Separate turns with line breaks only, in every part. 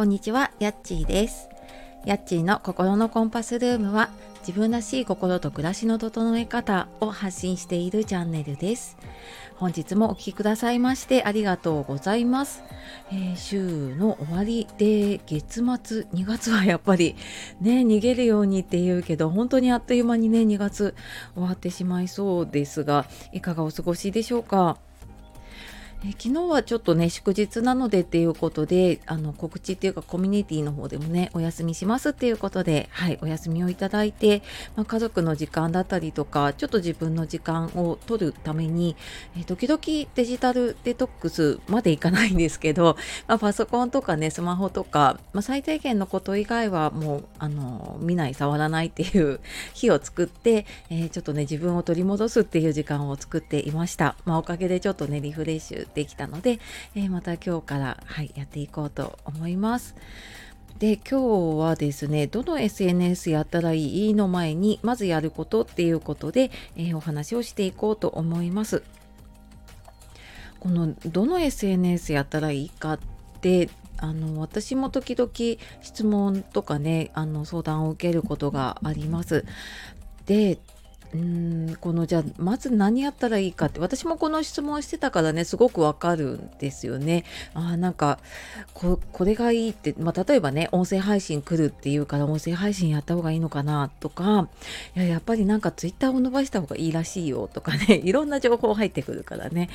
こんにちは、やっちーです。やっちーの心のコンパスルームは自分らしい心と暮らしの整え方を発信しているチャンネルです。本日もお聴きくださいましてありがとうございます。えー、週の終わりで月末2月はやっぱりね逃げるようにって言うけど本当にあっという間にね2月終わってしまいそうですがいかがお過ごしでしょうか？え昨日はちょっとね祝日なのでっていうことであの告知っていうかコミュニティの方でもねお休みしますっていうことではいお休みをいただいて、まあ、家族の時間だったりとかちょっと自分の時間を取るために、え時々デジタルデトックスまでいかないんですけど、まあ、パソコンとかねスマホとか、まあ、最低限のこと以外はもうあの見ない触らないっていう 日を作って、えー、ちょっとね自分を取り戻すっていう時間を作っていました、まあ、おかげでちょっとねリフレッシュできたので、えー、また今日から、はい、やっていこうと思います。で今日はですねどの SNS やったらいいの前にまずやることっていうことで、えー、お話をしていこうと思います。このどの SNS やったらいいかってあの私も時々質問とかねあの相談を受けることがあります。でうんこのじゃあまず何やったらいいかって私もこの質問してたからねすごくわかるんですよね。あなんかこれがいいって、まあ、例えばね音声配信来るっていうから音声配信やった方がいいのかなとかいややっぱりなんかツイッターを伸ばした方がいいらしいよとかね いろんな情報入ってくるからね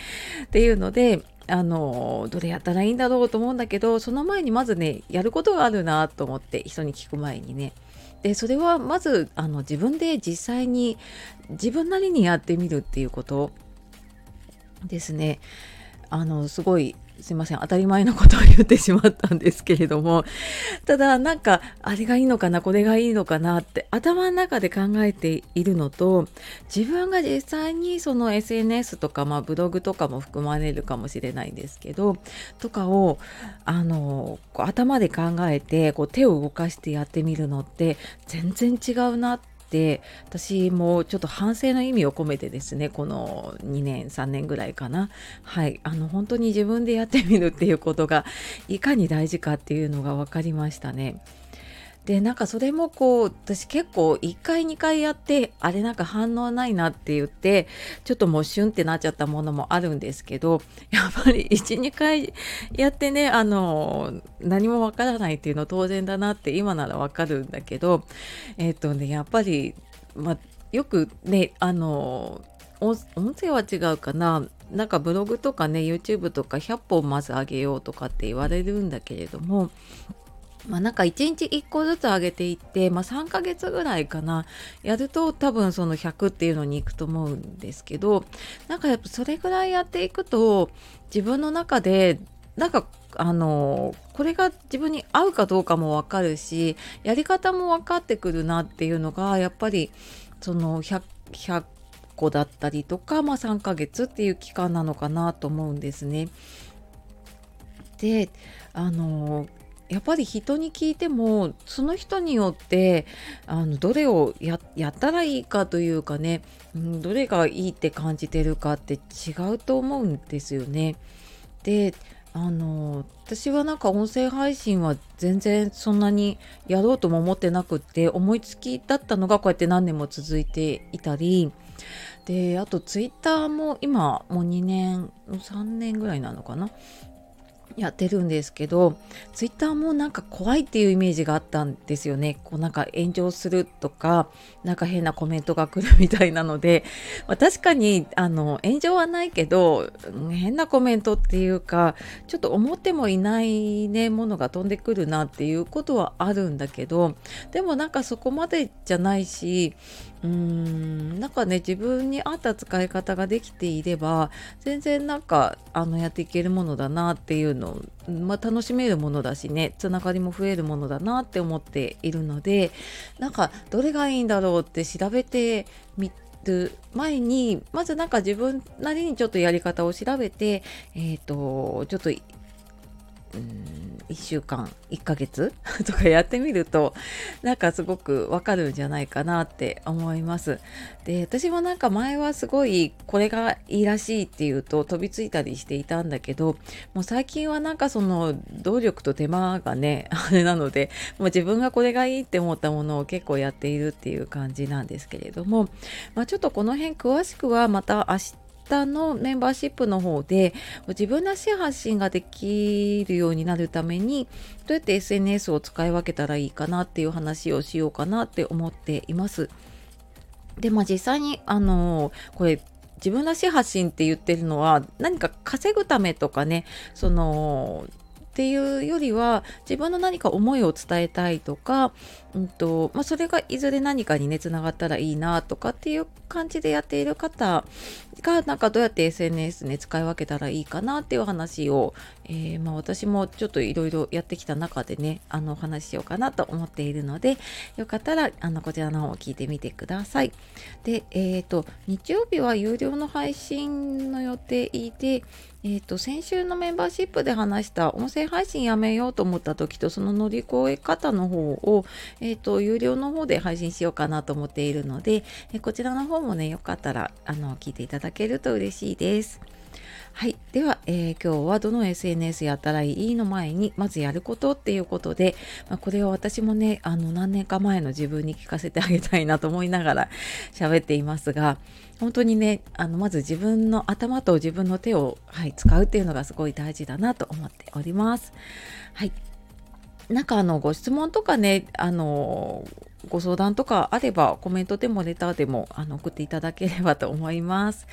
っていうのであのどれやったらいいんだろうと思うんだけどその前にまずねやることがあるなと思って人に聞く前にねでそれはまずあの自分で実際に自分なりにやってみるっていうことですね。あのすごいすいません。当たり前のことを言ってしまったんですけれども。ただなんかあれがいいのかなこれがいいのかなって頭の中で考えているのと自分が実際にその SNS とか、まあ、ブログとかも含まれるかもしれないんですけどとかをあの頭で考えてこう手を動かしてやってみるのって全然違うなってて私もちょっと反省の意味を込めてですねこの2年3年ぐらいかなはいあの本当に自分でやってみるっていうことがいかに大事かっていうのが分かりましたね。でなんかそれもこう私結構1回2回やってあれなんか反応ないなって言ってちょっともうシュンってなっちゃったものもあるんですけどやっぱり12回やってねあの何もわからないっていうの当然だなって今ならわかるんだけどえっ、ー、とねやっぱり、ま、よくねあの音声は違うかな。なんかブログとかね YouTube とか100本まず上げようとかって言われるんだけれどもまあ、なんか1日1個ずつ上げていって、まあ、3ヶ月ぐらいかなやると多分その100っていうのに行くと思うんですけどなんかやっぱそれぐらいやっていくと自分の中でなんかあのこれが自分に合うかどうかも分かるしやり方も分かってくるなっていうのがやっぱりその 100, 100個だったりとか、まあ、3ヶ月っていう期間なのかなと思うんですね。であのやっぱり人に聞いてもその人によってあのどれをやったらいいかというかね、うん、どれがいいって感じてるかって違うと思うんですよね。であの私はなんか音声配信は全然そんなにやろうとも思ってなくって思いつきだったのがこうやって何年も続いていたりであとツイッターも今もう2年3年ぐらいなのかなやってるんですけどツイッターもなんか怖いっていうイメージがあったんですよね。こうなんか炎上するとかなんか変なコメントが来るみたいなので、まあ、確かにあの炎上はないけど変なコメントっていうかちょっと思ってもいないねものが飛んでくるなっていうことはあるんだけどでもなんかそこまでじゃないしうーんなんかね自分に合った使い方ができていれば全然なんかあのやっていけるものだなっていうのまあ、楽しめるものだしねつながりも増えるものだなって思っているのでなんかどれがいいんだろうって調べてみる前にまずなんか自分なりにちょっとやり方を調べてえっ、ー、とちょっとうん1週間1ヶ月 とかやってみるとなんかすごくわかるんじゃないかなって思います。で私もなんか前はすごいこれがいいらしいっていうと飛びついたりしていたんだけどもう最近はなんかその動力と手間がね あれなのでもう自分がこれがいいって思ったものを結構やっているっていう感じなんですけれども、まあ、ちょっとこの辺詳しくはまた明日タのメンバーシップの方で自分らしい発信ができるようになるためにどうやって SNS を使い分けたらいいかなっていう話をしようかなって思っています。でまあ実際にあのこれ自分らしい発信って言ってるのは何か稼ぐためとかねそのっていうよりは自分の何か思いを伝えたいとか、うんとまあ、それがいずれ何かにねつながったらいいなとかっていう感じでやっている方がなんかどうやって SNS ね使い分けたらいいかなっていう話を、えー、まあ、私もちょっといろいろやってきた中でねあのお話ししようかなと思っているのでよかったらあのこちらの方を聞いてみてください。で、えっ、ー、と日曜日は有料の配信の予定でえーと、先週のメンバーシップで話した音声配信やめようと思った時とその乗り越え方の方を、えーと、有料の方で配信しようかなと思っているので、え、こちらの方もねよかったらあの聞いていただけると嬉しいです。はい。では、えー、今日はどの SNS やったらいいの前に、まずやることっていうことで、まあ、これは私もね、あの、何年か前の自分に聞かせてあげたいなと思いながら 喋っていますが、本当にね、あの、まず自分の頭と自分の手を、はい、使うっていうのがすごい大事だなと思っております。はい。なんかあのご質問とかねあのご相談とかあればコメントでもレターでもあの送っていただければと思います。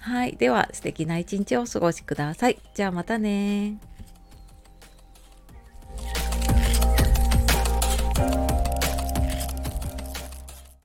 はい。では素敵な一日をお過ごしください。じゃあまたね